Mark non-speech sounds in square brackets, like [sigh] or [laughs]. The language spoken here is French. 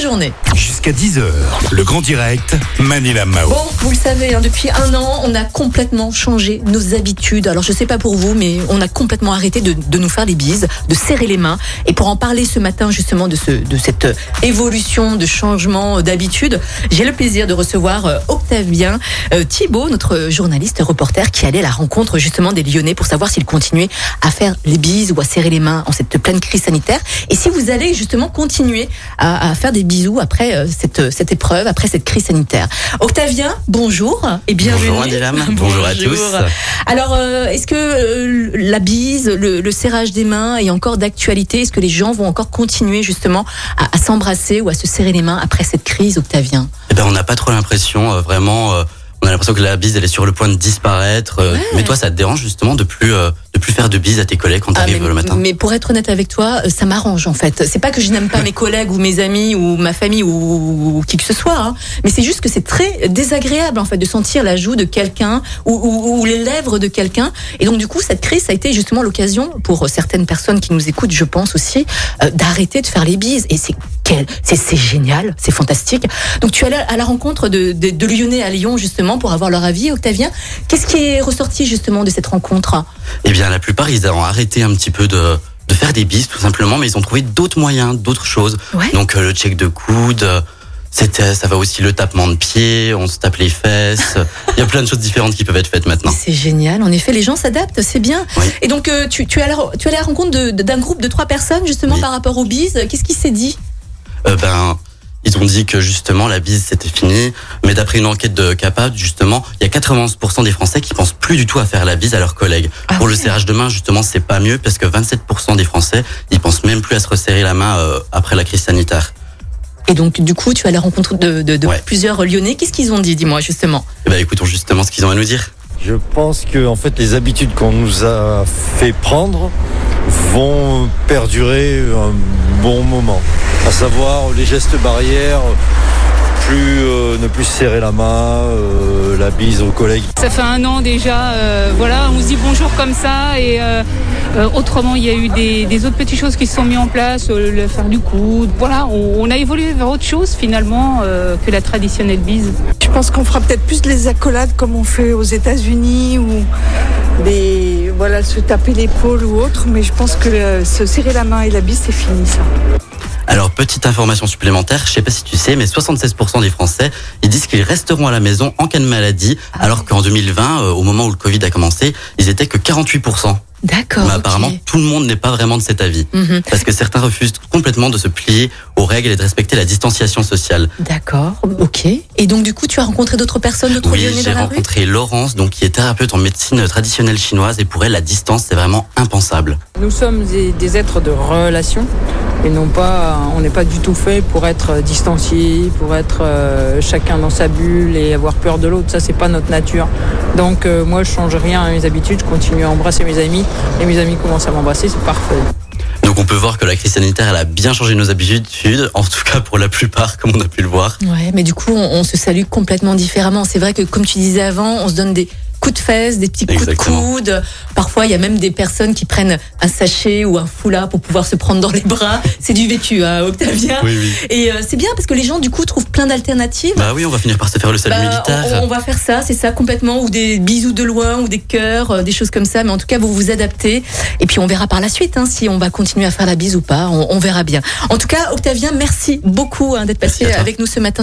Journée. Jusqu'à 10h, le grand direct, Manila Mao. Bon, vous le savez, hein, depuis un an, on a complètement changé nos habitudes. Alors, je sais pas pour vous, mais on a complètement arrêté de, de nous faire des bises, de serrer les mains. Et pour en parler ce matin, justement, de, ce, de cette évolution, de changement d'habitude, j'ai le plaisir de recevoir euh, Octavien euh, Thibault, notre journaliste reporter, qui allait à la rencontre, justement, des Lyonnais pour savoir s'ils continuaient à faire les bises ou à serrer les mains en cette pleine crise sanitaire. Et si vous allez, justement, continuer à, à faire des bisous après euh, cette, cette épreuve, après cette crise sanitaire. Octavien, bonjour et bienvenue. [laughs] Bonjour bonjour à tous. Alors, euh, est-ce que euh, la bise, le, le serrage des mains est encore d'actualité? Est-ce que les gens vont encore continuer justement à, à s'embrasser ou à se serrer les mains après cette crise, Octavien? Eh ben, on n'a pas trop l'impression, euh, vraiment. On a l'impression que la bise, elle est sur le point de disparaître. euh, Ouais. Mais toi, ça te dérange justement de plus, euh, de plus faire de bises à tes collègues quand Ah, t'arrives mais, le matin? mais pour être honnête avec toi, euh, ça m'arrange en fait. C'est pas que je n'aime pas mes collègues ou mes amis ou ma famille ou, ou qui que ce soit, hein. mais c'est juste que c'est très désagréable en fait de sentir la joue de quelqu'un ou, ou- ou les lèvres de quelqu'un. Et donc du coup, cette crise ça a été justement l'occasion pour certaines personnes qui nous écoutent, je pense aussi, euh, d'arrêter de faire les bises. Et c'est c'est génial, c'est fantastique. Donc tu es allé à la rencontre de, de, de Lyonnais à Lyon justement pour avoir leur avis, Octavien. Qu'est-ce qui est ressorti justement de cette rencontre? Eh bien, la plupart, ils ont arrêté un petit peu de, de faire des bises, tout simplement, mais ils ont trouvé d'autres moyens, d'autres choses. Ouais. Donc, euh, le check de coude. euh, C'était, ça va aussi le tapement de pied, on se tape les fesses. Il y a plein de choses différentes qui peuvent être faites maintenant. [laughs] C'est génial. En effet, les gens s'adaptent, c'est bien. Oui. Et donc, euh, tu, tu, es à la, tu la rencontre d'un groupe de trois personnes, justement, Oui. par rapport aux bises. Qu'est-ce qui s'est dit? Euh, ben, ils ont dit que justement la bise c'était fini, mais d'après une enquête de CAPA, justement, il y a 91% des Français qui pensent plus du tout à faire la bise à leurs collègues. Ah Pour le serrage de main, justement, c'est pas mieux parce que 27% des Français, ils pensent même plus à se resserrer la main euh, après la crise sanitaire. Et donc, du coup, tu à la rencontre de, de, de Ouais. plusieurs Lyonnais. Qu'est-ce qu'ils ont dit, dis-moi, justement? Eh ben, écoutons justement ce qu'ils ont à nous dire. Je pense que en fait les habitudes qu'on nous a fait prendre vont perdurer un bon moment. À savoir les gestes barrières, plus euh, ne plus se serrer la main, euh, la bise aux collègues. Ça fait un an déjà, euh, voilà, on se dit bonjour comme ça et euh, euh, autrement il y a eu des, des autres petites choses qui se sont mises en place, euh, le faire du coude, voilà, on, on a évolué vers autre chose finalement euh, que la traditionnelle bise. Je pense qu'on fera peut-être plus les accolades comme on fait aux États-Unis ou des voilà se taper l'épaule ou autre, mais je pense que euh, se serrer la main et la bise c'est fini ça. Alors, petite information supplémentaire, je sais pas si tu sais, mais 76% des Français, ils disent qu'ils resteront à la maison en cas de maladie, alors qu'en 2020, euh, au moment où le Covid a commencé, ils étaient que 48%. D'accord. Mais apparemment, tout le monde n'est pas vraiment de cet avis. Mhm. Parce que certains refusent complètement de se plier aux règles et de respecter la distanciation sociale. D'accord, ok. Et donc, du coup, tu as rencontré d'autres personnes, d'autres Oui, Lyonnais j'ai dans la rue rencontré Laurence, donc qui est thérapeute en médecine traditionnelle chinoise, et pour elle, la distance, c'est vraiment impensable. Nous sommes des, des êtres de relation et non pas, on n'est pas du tout fait pour être distancié, pour être euh, chacun dans sa bulle et avoir peur de l'autre. Ça, c'est pas notre nature. Donc euh, moi, je change rien à mes habitudes. Je continue à embrasser mes amis et mes amis commencent à m'embrasser. C'est parfait. Donc on peut voir que la crise sanitaire, elle a bien changé nos habitudes, en tout cas pour la plupart, comme on a pu le voir. Ouais, mais du coup, on, on se salue complètement différemment. C'est vrai que, comme tu disais avant, on se donne des fesses, des petits coups Exactement. de coude. Parfois, il y a même des personnes qui prennent un sachet ou un foulard pour pouvoir se prendre dans les bras. C'est du vécu, hein. Oui, oui. Et euh, c'est bien parce que les gens, du coup, trouvent plein d'alternatives. Bah oui, on va finir par se faire le salut Bah, militaire. on, on va faire ça, c'est ça complètement, ou des bisous de loin, ou des cœurs, euh, des choses comme ça. Mais en tout cas, vous vous adaptez. Et puis on verra par la suite hein, si on va continuer à faire la bise ou pas. On, on verra bien. En tout cas, Octavien, merci beaucoup hein, d'être passé avec nous ce matin.